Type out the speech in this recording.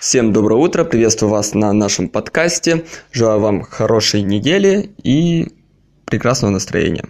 Всем доброе утро, приветствую вас на нашем подкасте. Желаю вам хорошей недели и прекрасного настроения.